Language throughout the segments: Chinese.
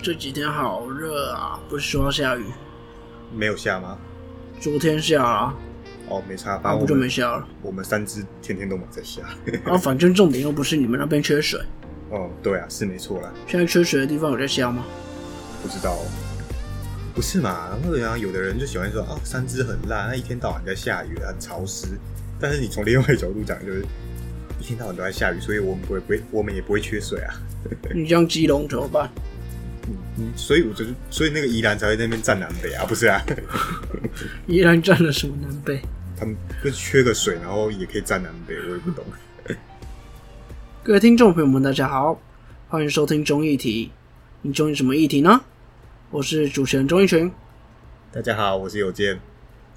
这几天好热啊！不是说要下雨，没有下吗？昨天下啊，哦，没差，然后不就反正我们没下了。我们三只天天都没在下。然后反正重点又不是你们那边缺水，哦，对啊，是没错啦，现在缺水的地方有在下吗？不知道哦。不是嘛？然后然后有的人就喜欢说啊，三只很烂，那一天到晚在下雨，很潮湿。但是你从另外角度讲，就是一天到晚都在下雨，所以我们不会不会，我们也不会缺水啊。你这样基隆怎么办？嗯，所以我就是，所以那个宜兰才会在那边占南北啊，不是啊？宜兰占了什么南北？他们就缺个水，然后也可以占南北，我也不懂。各位听众朋友们，大家好，欢迎收听中议题。你中意什么议题呢？我是主持人钟义群。大家好，我是有健。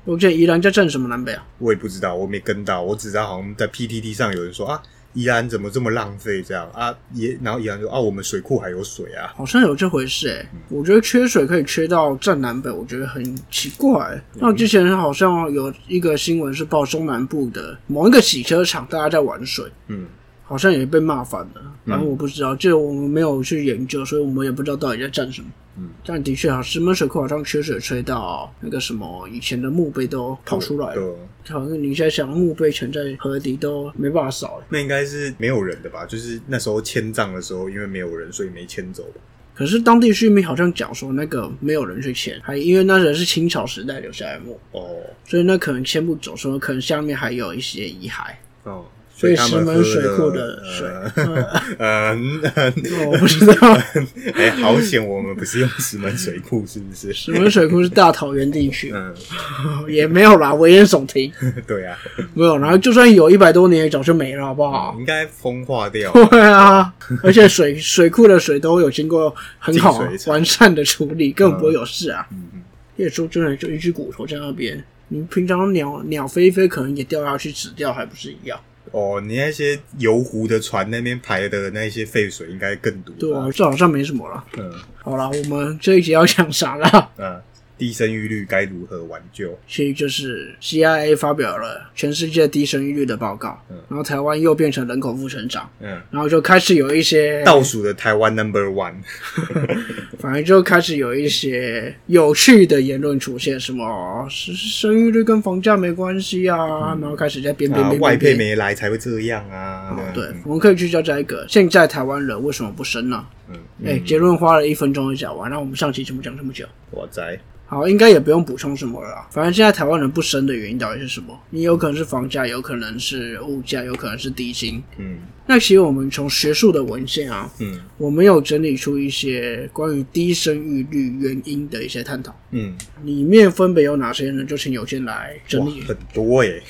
我记得宜兰在占什么南北啊？我也不知道，我没跟到，我只知道好像在 PTT 上有人说啊，宜安怎么这么浪费？这样啊？也然后宜安说啊，我们水库还有水啊。好像有这回事诶、我觉得缺水可以缺到占南北，我觉得很奇怪、那之前好像有一个新闻是报中南部的某一个洗车场，大家在玩水，嗯，好像也被骂反了。然后我不知道，这个我们没有去研究，所以我们也不知道到底在战什么。嗯，但的确啊，石门水库好像缺水吹到那个什么以前的墓碑都跑出来了。对，好像你现在想墓碑沉在河底都没办法扫了那应该是没有人的吧？就是那时候迁葬的时候，因为没有人，所以没迁走吧。可是当地居民好像讲说，那个没有人去迁，还因为那人是清朝时代留下来的墓，哦所以那可能迁不走，说可能下面还有一些遗骸，哦，所以石门水库的的水，呃 嗯嗯，我不知道，哎，好险，我们不是用石门水库，是不是？石门水库是大桃园地区，嗯，也没有啦，危言耸听，对啊，没有，然后就算有一百多年，也早就没了，好不好？应该风化掉。对啊，而且水水库的水都有经过很好完善的处理，根本不会有事啊。嗯嗯，叶说真的就一只骨头在那边，你平常鸟鸟飞一飞，可能也掉下去死掉，还不是一样？哦，你那些油湖的船那边排的那些废水应该更多。对啊，这好像没什么了。嗯好了，我们这一集要讲啥了？嗯，低生育率该如何挽救？其实就是 CIA 发表了全世界低生育率的报告，嗯然后台湾又变成人口负成长，嗯，然后就开始有一些倒数的台湾 Number One。反正就开始有一些有趣的言论出现，什么生生育率跟房价没关系啊，然后开始在编编啊，编外配。没来才会这样啊。对，我们可以聚焦在一个，现在台湾人为什么不生呢？嗯，哎、结论花了一分钟就讲完，那我们上期怎么讲这么久？我在。好，应该也不用补充什么了啦。反正现在台湾人不生的原因到底是什么？你有可能是房价，有可能是物价，有可能是低薪。嗯那其实我们从学术的文献啊，嗯我们有整理出一些关于低生育率原因的一些探讨。嗯，里面分别有哪些呢？就请有健来整理。哇很多耶。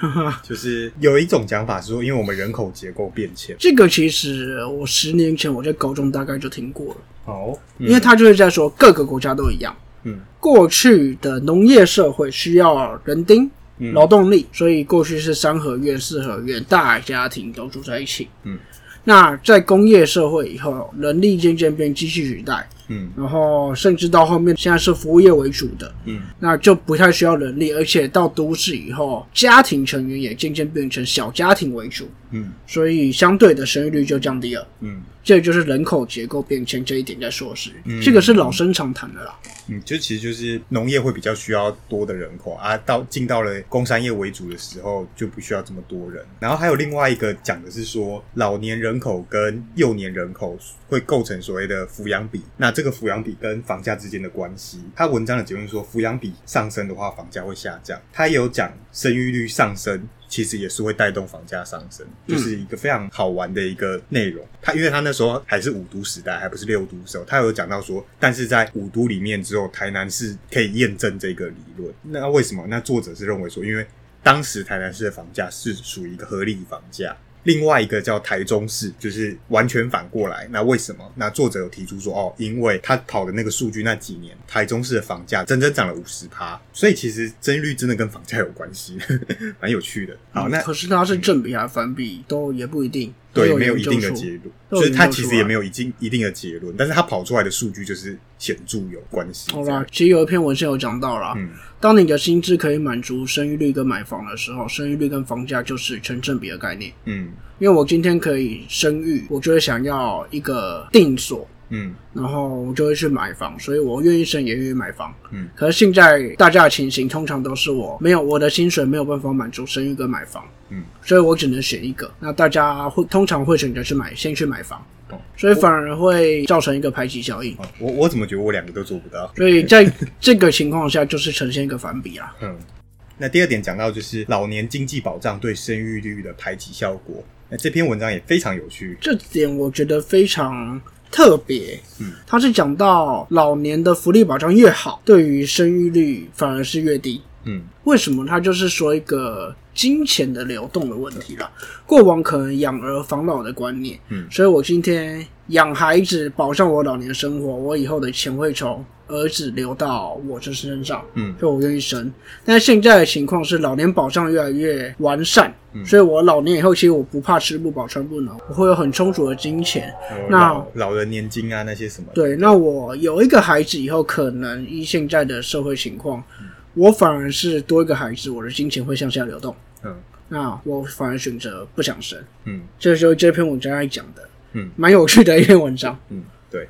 就是有一种讲法是说，因为我们人口结构变迁。这个其实我十年前我在高中大概就听过了，好，因为他就是在说各个国家都一样，嗯过去的农业社会需要人丁。嗯劳动力，所以过去是三合院、四合院，大家庭都住在一起。嗯，那在工业社会以后，人力渐渐被机器取代，嗯。然后甚至到后面现在是服务业为主的，嗯。那就不太需要人力，而且到都市以后，家庭成员也渐渐变成小家庭为主，嗯。所以相对的生育率就降低了。嗯。这就是人口结构变迁这一点在说是，嗯。这个是老生常谈的啦。嗯，就其实就是农业会比较需要多的人口啊，到进到了工商业为主的时候就不需要这么多人。然后还有另外一个讲的是说，老年人口跟幼年人口会构成所谓的抚养比，那这个抚养比跟房价之间的关系，他文章的结论说，抚养比上升的话，房价会下降。他也有讲生育率上升。其实也是会带动房价上升，就是一个非常好玩的一个内容。他因为他那时候还是五都时代，还不是六都的时候，他有讲到说，但是在五都里面之后，台南市可以验证这个理论。那为什么？那作者是认为说，因为当时台南市的房价是属于一个合理房价。另外一个叫台中市，就是完全反过来。那为什么？那作者有提出说，哦，因为他跑的那个数据那几年，台中市的房价整整涨了五十趴，所以其实增率真的跟房价有关系，蛮有趣的。好，那可是它是正比还是反比，都也不一定。都对，没有一定的结论，所以它研究出来其实也没有一定一定的结论，但是它跑出来的数据就是显著有关系。好啦，其实有一篇文献有讲到啦，嗯当你的薪资可以满足生育率跟买房的时候，生育率跟房价就是成正比的概念。嗯因为我今天可以生育，我就会想要一个定所，嗯然后我就会去买房，所以我愿意生也愿意买房。嗯，可是现在大家的情形通常都是我没有我的薪水没有办法满足生育跟买房，嗯，所以我只能选一个。那大家会通常会选择去买，先去买房哦，所以反而会造成一个排挤效应。哦我我怎么觉得我两个都做不到？所以在这个情况下，就是呈现一个反比啦。嗯，那第二点讲到就是老年经济保障对生育率的排挤效果。那这篇文章也非常有趣。这点我觉得非常特别。嗯，他是讲到老年的福利保障越好，对于生育率反而是越低。嗯为什么？他就是说一个金钱的流动的问题啦。过往可能养儿防老的观念，嗯所以我今天养孩子保障我老年生活，我以后的钱会从儿子流到我这身上，嗯所以我愿意生。但是现在的情况是，老年保障越来越完善，嗯所以我老年以后其实我不怕吃不饱穿不暖，我会有很充足的金钱。哦那老老人年金啊那些什么。对，那我有一个孩子以后，可能依现在的社会情况，我反而是多一个孩子，我的金钱会向下流动。嗯那我反而选择不想生，嗯这就是这篇文章在讲的，嗯，蛮有趣的一篇文章。嗯，对。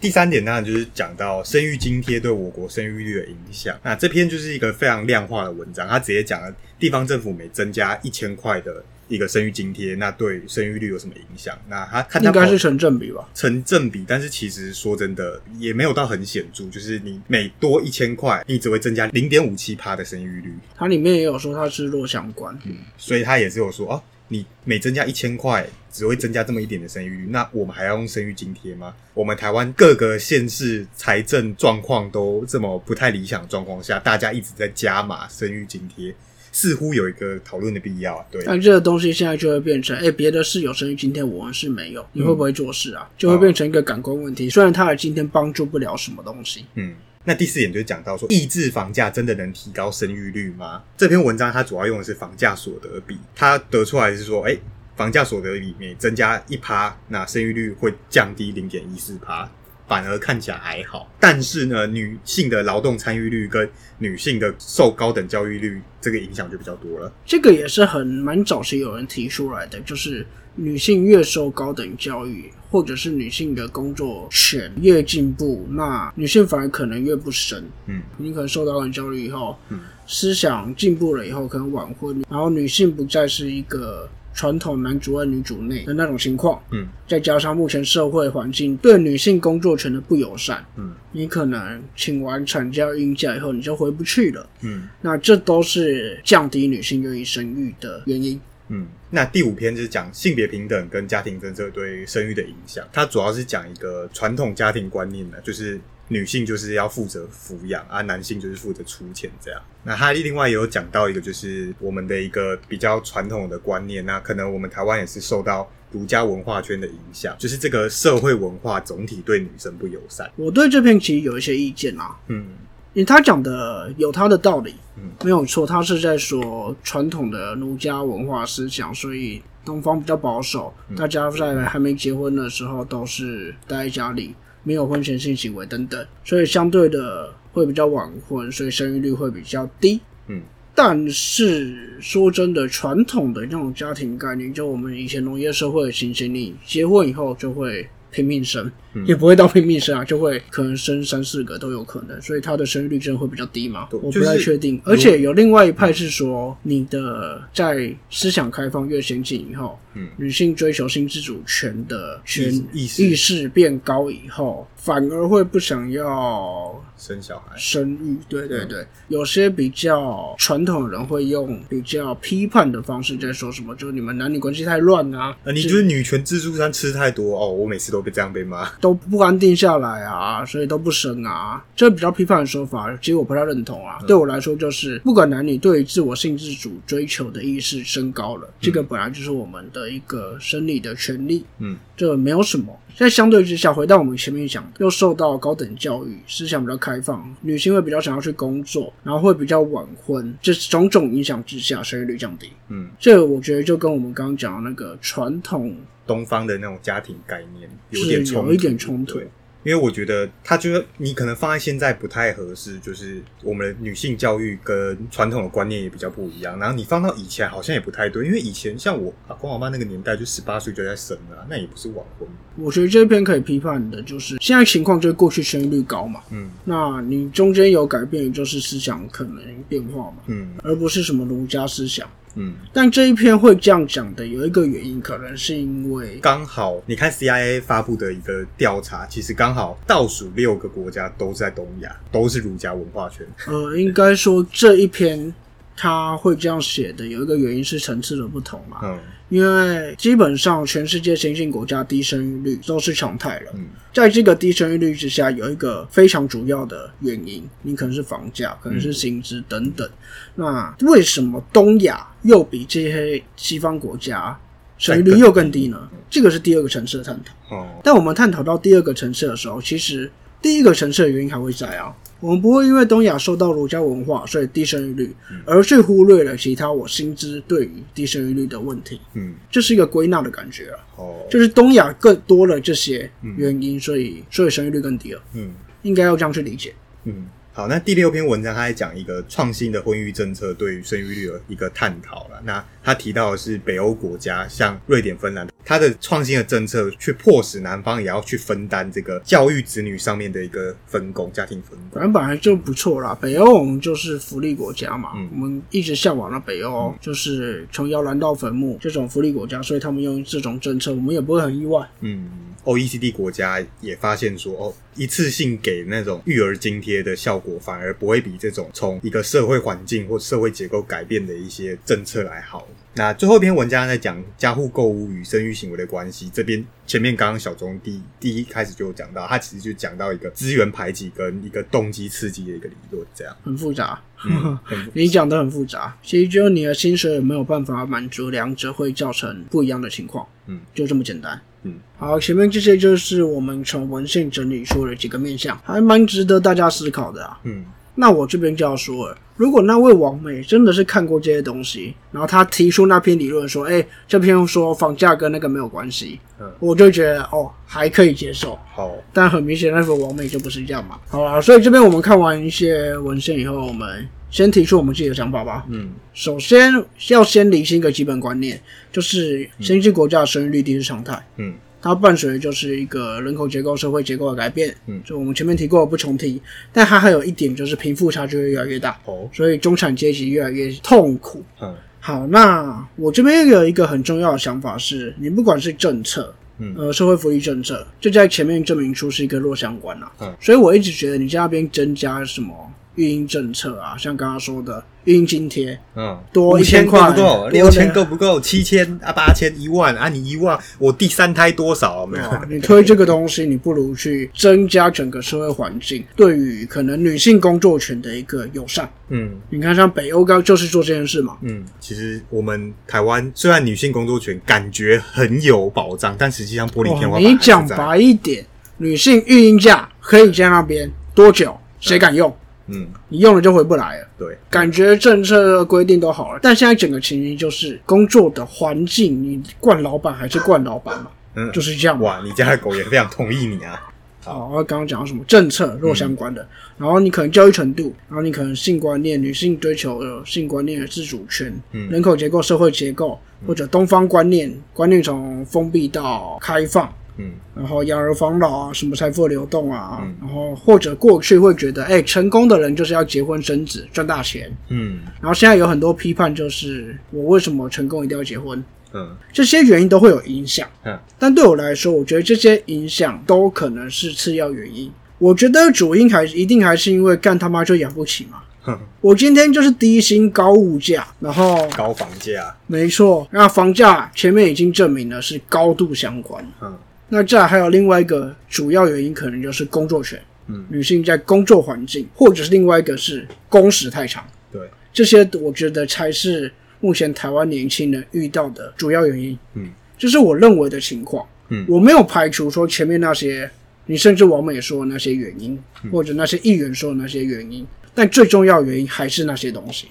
第三点当然就是讲到生育津贴对我国生育率的影响。那这篇就是一个非常量化的文章，它直接讲了地方政府每增加一千块的一个生育津贴，那对生育率有什么影响？那他应该是成正比吧？成正比，但是其实说真的也没有到很显著，就是你每多一千块，你只会增加零点五七趴的生育率。它里面也有说它是弱相关，嗯，所以他也是有说哦，你每增加一千块，只会增加这么一点的生育率，那我们还要用生育津贴吗？我们台湾各个县市财政状况都这么不太理想状况下，大家一直在加码生育津贴，似乎有一个讨论的必要啊。对，那这个东西现在就会变成，哎、别的是有生育津贴，我们是没有，你会不会做事啊？就会变成一个感官问题。虽然他的今天帮助不了什么东西，嗯，那第四点就是讲到说，抑制房价真的能提高生育率吗？这篇文章它主要用的是房价所得比，它得出来是说，哎、房价所得比每增加一趴，那生育率会降低零点一四趴。反而看起来还好，但是呢，女性的劳动参与率跟女性的受高等教育率这个影响就比较多了。这个也是很蛮早期有人提出来的，就是女性越受高等教育，或者是女性的工作权越进步，那女性反而可能越不生。嗯你可能受到高等教育以后，嗯思想进步了以后，可能晚婚，然后女性不再是一个传统男主外女主内的那种情况。嗯再加上目前社会环境对女性工作权的不友善，嗯你可能请完产假、孕假以后，你就回不去了。嗯那这都是降低女性愿意生育的原因。嗯。那第五篇就是讲性别平等跟家庭政策对生育的影响，它主要是讲一个传统家庭观念的，就是女性就是要负责抚养，啊，男性就是负责出钱这样。那他另外也有讲到一个，就是我们的一个比较传统的观念，那可能我们台湾也是受到儒家文化圈的影响，就是这个社会文化总体对女生不友善。我对这篇其实有一些意见啊，嗯因为他讲的有他的道理，嗯没有错。他是在说传统的儒家文化思想，所以东方比较保守，大家在还没结婚的时候都是待在家里，没有婚前性行为等等，所以相对的会比较晚婚，所以生育率会比较低。嗯但是说真的，传统的那种家庭概念，就我们以前农业社会的情形，你结婚以后就会拼命生，嗯也不会到拼命生啊，就会可能生三四个都有可能，所以它的生育率真的会比较低嘛？对我不太就是确定。而且有另外一派是说，你的在思想开放越先进以后，嗯女性追求性自主权的权意识意识变高以后，反而会不想要生小孩。生育，对嗯对对，有些比较传统的人会用比较批判的方式在说什么，就是你们男女关系太乱啊，啊，你就是女权自助餐吃太多哦，我每次都被这样被骂。都不安定下来啊，所以都不生啊，这比较批判的说法，其实我不太认同嗯啊。对我来说，就是不管男女对于自我性自主追求的意识升高了，这个本来就是我们的一个生理的权利，嗯这没有什么。在相对之下，回到我们前面讲，又受到高等教育，思想比较开放，女性会比较想要去工作，然后会比较晚婚，这种种影响之下，生育率降低。嗯，这个我觉得就跟我们刚刚讲的那个传统东方的那种家庭概念有点冲突，有一点冲突对。因为我觉得他觉得你可能放在现在不太合适，就是我们的女性教育跟传统的观念也比较不一样。然后你放到以前好像也不太对，因为以前像我阿公阿妈那个年代，就十八岁就在生了啊，那也不是晚婚。我觉得这篇可以批判的就是现在情况就是过去生育率高嘛，嗯那你中间有改变，也就是思想可能变化嘛，嗯而不是什么儒家思想。嗯，但这一篇会这样讲的，有一个原因，可能是因为刚好你看 CIA 发布的一个调查，其实刚好倒数六个国家都在东亚，都是儒家文化圈。呃，应该说这一篇他会这样写的，有一个原因是层次的不同嘛。嗯因为基本上全世界先进国家低生育率都是常态了，嗯在这个低生育率之下，有一个非常主要的原因，你可能是房价，可能是薪资等等。那为什么东亚又比这些西方国家生育率又更低呢？这个是第二个层次的探讨。哦，但我们探讨到第二个层次的时候，其实第一个层次的原因还会在啊。我们不会因为东亚受到儒家文化，所以低生育率，而去忽略了其他我心知对于低生育率的问题。嗯。这是一个归纳的感觉啊，哦，就是东亚更多了这些原因，所以所以生育率更低了，嗯。应该要这样去理解。嗯。好，那第六篇文章他在讲一个创新的婚育政策对于生育率的一个探讨了。那他提到的是北欧国家，像瑞典、芬兰，他的创新的政策去迫使男方也要去分担这个教育子女上面的一个分工，家庭分工。反正本来就不错啦，北欧我们就是福利国家嘛，嗯我们一直向往的北欧就是从摇篮到坟墓这种福利国家，所以他们用这种政策，我们也不会很意外。嗯，OECD 国家也发现说，哦，一次性给那种育儿津贴的效果，反而不会比这种从一个社会环境或社会结构改变的一些政策来好。那最后一篇文章在讲家户购物与生育行为的关系，这边前面刚刚小钟第第一开始就有讲到，他其实就讲到一个资源排挤跟一个动机刺激的一个理论，这样。很复杂，嗯，你讲的很复杂。其实就是你的薪水有没有办法满足两者，会造成不一样的情况。嗯，就这么简单。嗯，好，前面这些就是我们从文献整理出的几个面向，还蛮值得大家思考的啊。嗯那我这边就要说了，如果那位王美真的是看过这些东西，然后他提出那篇理论说，哎、这篇说房价跟那个没有关系，嗯我就觉得哦还可以接受。好，但很明显，那个王美就不是这样嘛。好啦，所以这边我们看完一些文献以后，我们先提出我们自己的想法吧。嗯首先要先理清一个基本观念，就是先进国家的生育率低是常态，嗯它伴随的就是一个人口结构、社会结构的改变。嗯就我们前面提过，不重提。但它还有一点就是贫富差距会越来越大，哦，所以中产阶级越来越痛苦。嗯好，那我这边有一个很重要的想法是，你不管是政策，嗯呃，社会福利政策，就在前面证明出是一个弱相关啊。嗯所以我一直觉得你在那边增加什么育婴政策啊，像刚刚说的育婴津贴，嗯，多一千1000块够不够？多六千的够不够？七千啊，八千，一万啊，你一万，我第三胎多少？没有？啊，你推这个东西，你不如去增加整个社会环境对于可能女性工作权的一个友善。嗯你看，像北欧刚就是做这件事嘛，嗯，其实我们台湾虽然女性工作权感觉很有保障，但实际上玻璃天花哦，板你讲白一点，女性育婴假可以在那边多久？谁敢用？嗯，你用了就回不来了。对，感觉政策规定都好了，但现在整个情形就是工作的环境，你惯老板还是惯老板嘛，嗯，就是这样。哇，你家的狗也非常同意你啊。好，我刚刚讲到什么政策弱相关的，然后你可能教育程度，然后你可能性观念、女性追求的性观念的自主权，嗯。人口结构、社会结构，或者东方观念，观念从封闭到开放，嗯然后养儿防老啊，什么财富流动啊，嗯然后或者过去会觉得，哎、成功的人就是要结婚生子赚大钱，嗯然后现在有很多批判，就是我为什么成功一定要结婚？嗯这些原因都会有影响。嗯但对我来说，我觉得这些影响都可能是次要原因。我觉得主因还一定还是因为干他妈就养不起嘛。哼，我今天就是低薪高物价，然后高房价，没错，那房价前面已经证明了是高度相关。嗯那再来还有另外一个主要原因，可能就是工作权。嗯女性在工作环境，或者是另外一个是工时太长。对，这些我觉得才是目前台湾年轻人遇到的主要原因。嗯，这是我认为的情况。嗯我没有排除说前面那些，你甚至王美说的那些原因，嗯或者那些议员说的那些原因，但最重要原因还是那些东西。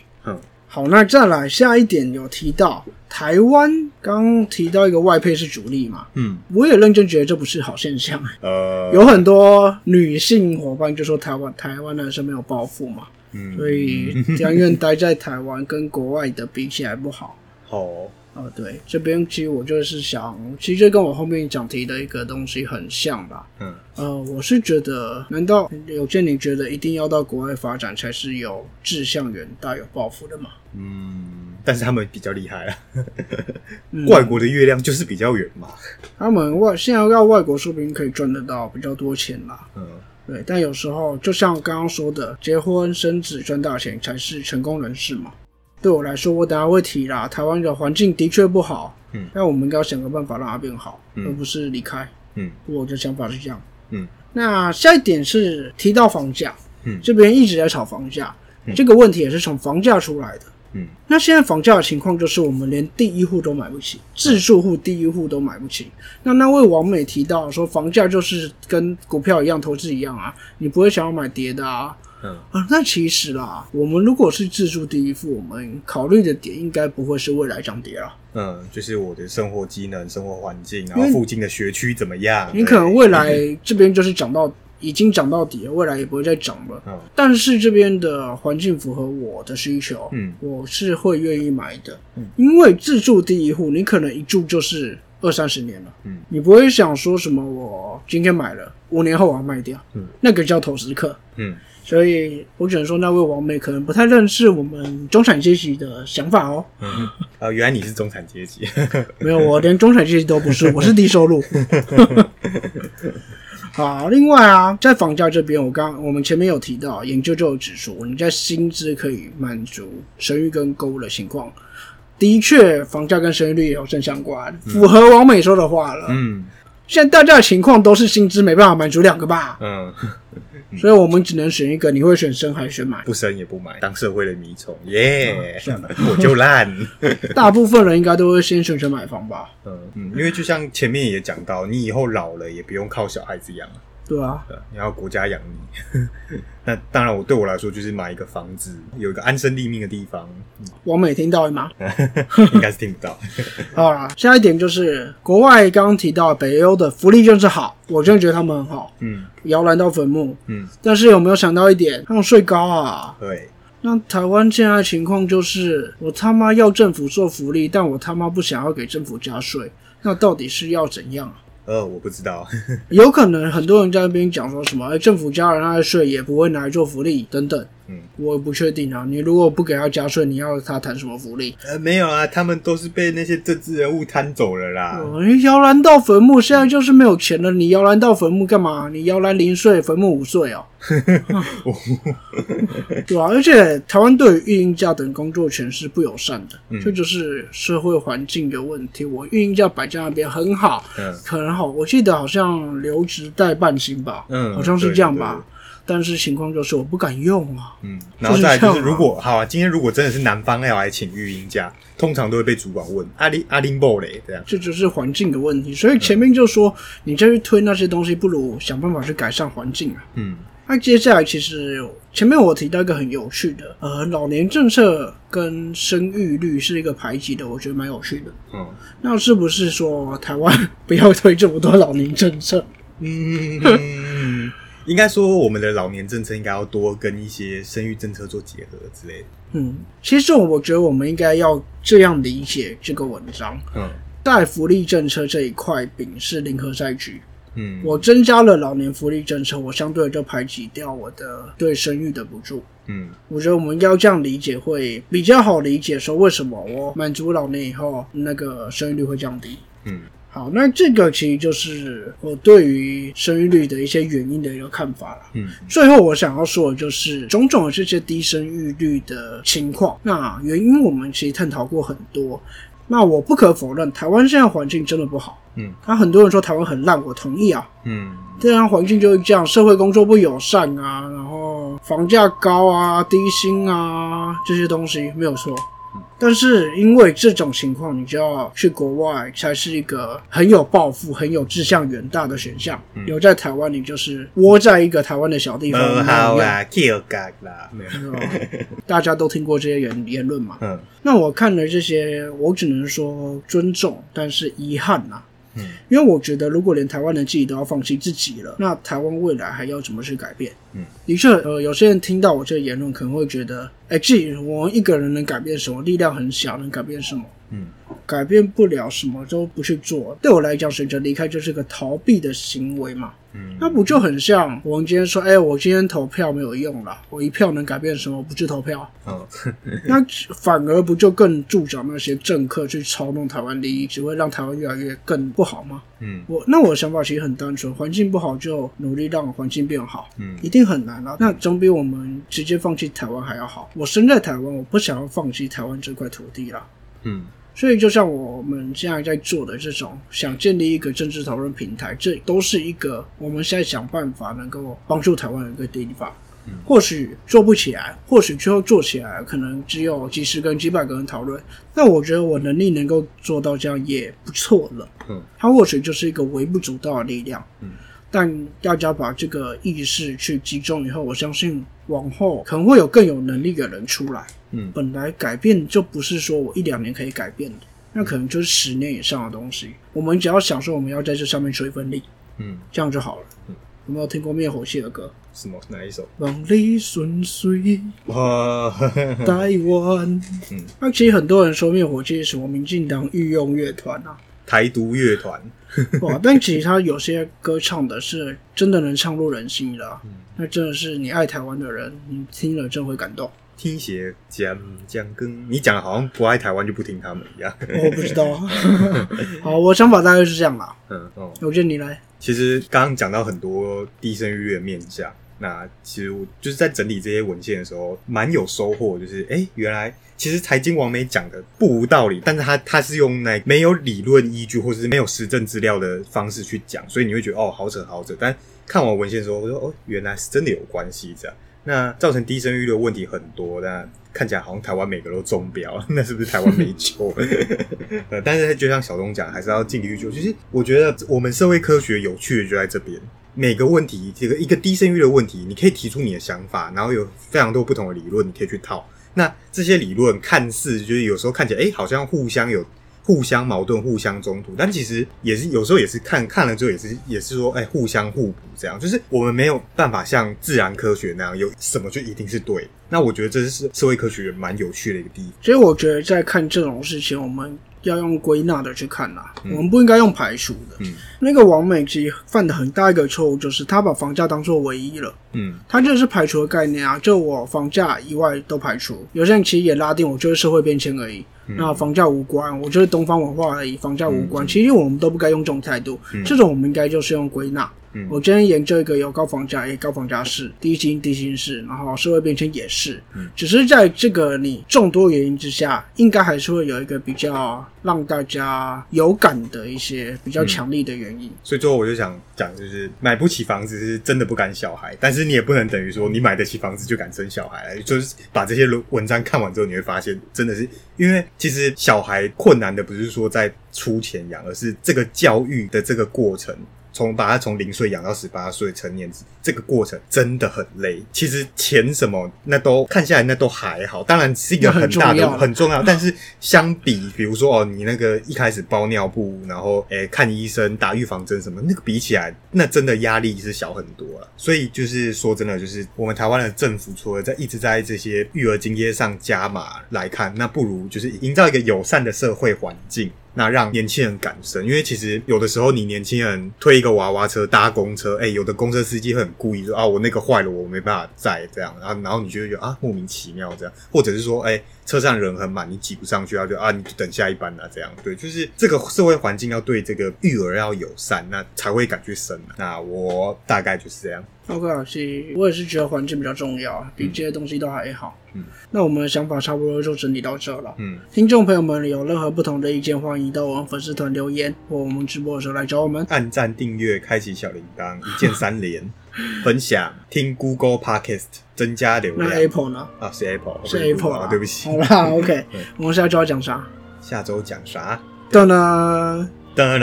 嗯好，那再来下一点有提到台湾刚提到一个外配是主力嘛，嗯，我也认真觉得这不是好现象。呃，有很多女性伙伴就说台湾台湾男生没有包袱嘛，嗯，所以甘愿待在台湾，跟国外的比起来不好。好，哦，对，这边其实我就是想，其实跟我后面讲提的一个东西很像吧。嗯呃，我是觉得，难道有些你觉得一定要到国外发展才是有志向远大、有抱负的吗？嗯，但是他们比较厉害啊，嗯外国的月亮就是比较圆嘛。他们外现在到外国，说不定可以赚得到比较多钱啦。嗯对，但有时候就像刚刚说的，结婚生子赚大钱才是成功人士嘛。对我来说，我等下会提啦，台湾的环境的确不好，嗯，那我们应该要想个办法让它变好，嗯而不是离开。嗯我的想法是这样。嗯那下一点是提到房价，嗯这边一直在炒房价，这个问题也是从房价出来的。嗯那现在房价的情况就是，我们连第一户都买不起，自住户第一户都买不起。那那位王美提到说，房价就是跟股票一样，投资一样啊，你不会想要买跌的啊。嗯啊，那其实啦，我们如果是自住第一户，我们考虑的点应该不会是未来涨跌啦。嗯，就是我的生活机能、生活环境，然后附近的学区怎么样？你可能未来这边就是涨到已经涨到底了，未来也不会再涨了。嗯但是这边的环境符合我的需求，嗯我是会愿意买的。嗯因为自住第一户，你可能一住就是二三十年了，嗯，你不会想说什么我今天买了，五年后我要卖掉，嗯，那个叫投资客。嗯所以我只能说，那位王美可能不太认识我们中产阶级的想法哦。嗯，啊，原来你是中产阶级。没有，我连中产阶级都不是，我是低收入户。好，另外啊，在房价这边，我刚我们前面有提到，研究就有指出，你在薪资可以满足生育跟购物的情况，的确，房价跟生育率也有正相关，符合王美说的话了。嗯现在大家的情况都是薪资没办法满足两个吧，嗯，所以我们只能选一个，你会选生还是选买？不生也不买，当社会的迷虫，耶、算了，我就烂。大部分人应该都会先选择买房吧，嗯嗯，因为就像前面也讲到，你以后老了也不用靠小孩子养了，对啊，对，你要国家养你。那当然，我对我来说就是买一个房子，有一个安身立命的地方，王美听到了吗？应该是听不到。好啦，下一点就是国外刚刚提到北欧的福利政策好，我真的觉得他们很好，嗯摇篮到坟墓。嗯，但是有没有想到一点，他们税高啊？对，那台湾现在的情况就是，我他妈要政府做福利，但我他妈不想要给政府加税，那到底是要怎样啊？呃，我不知道。有可能很多人在那边讲说什么，哎，政府加了他的税，也不会拿来做福利等等。嗯，我不确定啊。你如果不给他加税，你要他谈什么福利？呃，没有啊，他们都是被那些政治人物贪走了啦。摇篮到坟墓，现在就是没有钱了。你摇篮到坟墓干嘛？你摇篮零岁，坟墓五岁哦。对啊，而且台湾对于育婴假等工作权是不友善的，嗯这就是社会环境的问题。我育婴假摆在那边很好，嗯可能好，我记得好像留职带半薪吧，嗯好像是这样吧。但是情况就是我不敢用啊。嗯，然后再来就是，如果好啊，今天如果真的是男方要来请育婴假，通常都会被主管问阿林阿林布嘞这样。这只是环境的问题，所以前面就说你再去推那些东西，不如想办法去改善环境啊。嗯那接下来其实前面我提到一个很有趣的，呃，老年政策跟生育率是一个排挤的，我觉得蛮有趣的。嗯那是不是说台湾 不要推这么多老年政策？嗯，应该说我们的老年政策应该要多跟一些生育政策做结合之类的。嗯，其实我觉得我们应该要这样理解这个文章，嗯在福利政策这一块饼是零和赛局。嗯我增加了老年福利政策，我相对就排挤掉我的对生育的补助。嗯我觉得我们要这样理解，会比较好理解，说为什么我满足老年以后，那个生育率会降低。嗯好，那这个其实就是我对于生育率的一些原因的一个看法了。嗯最后我想要说的就是种种的这些低生育率的情况，那原因我们其实探讨过很多。那我不可否认，台湾现在环境真的不好。嗯那很多人说台湾很烂，我同意啊。嗯这样环境就是这样，社会工作不友善啊，然后房价高啊、低薪啊这些东西没有错。但是因为这种情况，你就要去国外才是一个很有抱负、很有志向远大的选项。留在台湾，你就是窝在一个台湾的小地方。大家都听过这些言言论嘛？嗯那我看了这些，我只能说尊重，但是遗憾呐、嗯，因为我觉得，如果连台湾人自己都要放弃自己了，那台湾未来还要怎么去改变？嗯，的确，呃，有些人听到我这个言论，可能会觉得，哎，自己我们一个人能改变什么？力量很小，能改变什么？嗯，改变不了什么都不去做，对我来讲，选择离开就是个逃避的行为嘛。嗯，那不就很像我们今天说，哎，我今天投票没有用了，我一票能改变什么？我不去投票，嗯 那反而不就更助长那些政客去操弄台湾利益，只会让台湾越来越更不好吗？嗯我那我的想法其实很单纯，环境不好就努力让环境变好，嗯一定很难啊。那总比我们直接放弃台湾还要好。我生在台湾，我不想要放弃台湾这块土地啦。嗯所以，就像我们现在在做的这种，想建立一个政治讨论平台，这都是一个我们现在想办法能够帮助台湾的一个地方。或许做不起来，或许最后做起来，可能只有几十个人、几百个人讨论。那我觉得我能力能够做到这样也不错了。嗯，它或许就是一个微不足道的力量。嗯，但大家把这个意识去集中以后，我相信往后可能会有更有能力的人出来。嗯本来改变就不是说我一两年可以改变的，那可能就是十年以上的东西。我们只要想说我们要在这上面出一份力，嗯，这样就好了。嗯有没有听过灭火器的歌？什么哪一首？万里顺遂，哇，台湾。嗯，那其实很多人说灭火器是什么民进党御用乐团啊，台独乐团，哇！但其实他有些歌唱的是真的能唱入人心的、啊，那真的是你爱台湾的人，你听了真会感动。听写讲讲跟你讲的好像不爱台湾就不听他们一样。我不知道，好，我想法大概是这样吧。嗯哦，我觉得你来，其实刚刚讲到很多低声乐的面向，那其实我就是在整理这些文献的时候，蛮有收获。就是哎、原来其实财经王美讲的不无道理，但是他他是用那没有理论依据或者是没有实证资料的方式去讲，所以你会觉得哦好扯好扯。但看完文献的时候，我说哦原来是真的有关系这样。那造成低生育的问题很多，那看起来好像台湾每个都中标，那是不是台湾没救？呃，但是就像小东讲，还是要尽力去救。其实我觉得我们社会科学有趣的就在这边，每个问题，这个一个低生育的问题，你可以提出你的想法，然后有非常多不同的理论，你可以去套。那这些理论看似就是有时候看起来，哎、好像互相有互相矛盾、互相冲突，但其实也是有时候也是看看了之后也是也是说，哎、互相互补这样，就是我们没有办法像自然科学那样有什么就一定是对。那我觉得这是社会科学蛮有趣的一个地方。所以我觉得在看这种事情，我们要用归纳的去看啦，嗯我们不应该用排除的。嗯那个王美其实犯的很大一个错误，就是他把房价当做唯一了。嗯他这是排除的概念啊，就我房价以外都排除。有些人其实也拉定，我就是社会变迁而已。嗯那房价无关，我就是东方文化而已，房价无关。其实我们都不该用这种态度，嗯这种我们应该就是用归纳。嗯我今天研究一个有高房价，也高房价是低薪低薪是，然后社会变迁也是，嗯只是在这个你众多原因之下，应该还是会有一个比较让大家有感的一些比较强力的原因。所以最后我就想讲，就是买不起房子是真的不敢小孩，但是你也不能等于说你买得起房子就敢生小孩。就是把这些文文章看完之后，你会发现，真的是因为其实小孩困难的不是说在出钱养，而是这个教育的这个过程。从把他从零岁养到十八岁成年，这个过程真的很累。其实钱什么那都看下来那都还好，当然是一个很很大的重很重要。但是 相比，比如说哦，你那个一开始包尿布，然后诶、看医生、打预防针什么，那个比起来，那真的压力是小很多了。所以就是说真的，就是我们台湾的政府除了在一直在这些育儿津贴上加码来看，那不如就是营造一个友善的社会环境。那让年轻人感生，因为其实有的时候你年轻人推一个娃娃车搭公车，哎、有的公车司机会很故意说啊，我那个坏了，我没办法载这样，然后然后你就会觉得啊莫名其妙这样，或者是说哎、车上人很满，你挤不上去，他就啊你就等下一班啊这样，对，就是这个社会环境要对这个育儿要友善，那才会敢去生、啊。那我大概就是这样。OK 啊，是，我也是觉得环境比较重要，比这些东西都还好。嗯，那我们的想法差不多就整理到这了。嗯，听众朋友们有任何不同的意见，欢迎到我们粉丝团留言，或我们直播的时候来找我们。按赞、订阅、开启小铃铛，一键三连，分享，听 Google Podcast 增加流那量 Apple 呢？啊，是 Apple，是 Apple 啊，啊对不起好。啦，OK，对我们下周要讲啥？下周讲啥？噔噔，噔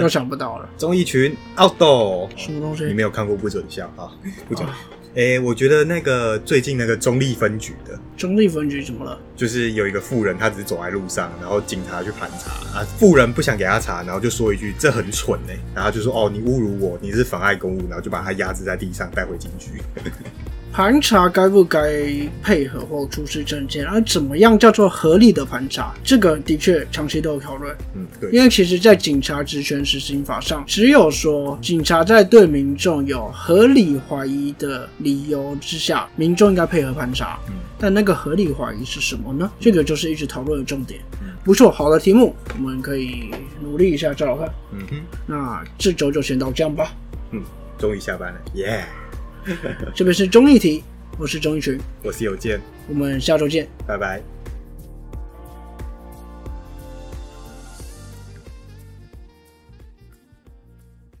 又噔，想不到了，综艺群 outdoor，什么东西你？没有看过不准笑啊？不准哦。诶、我觉得那个最近那个中立分局的，中立分局怎么了？就是有一个富人，他只是走在路上，然后警察去盘查啊，富人不想给他查，然后就说一句这很蠢哎、然后就说哦你侮辱我，你是妨碍公务，然后就把他压制在地上带回警局。盘查该不该配合或出示证件，而怎么样叫做合理的盘查？这个的确长期都有讨论。嗯，对，因为其实，在警察职权实行法上，只有说警察在对民众有合理怀疑的理由之下，民众应该配合盘查。嗯但那个合理怀疑是什么呢？这个就是一直讨论的重点。不错，好的题目，我们可以努力一下找找看。嗯哼，那这周就先到这样吧。嗯，终于下班了，耶、这边是综艺题，我是钟一群，我是有健，我们下周见。拜拜。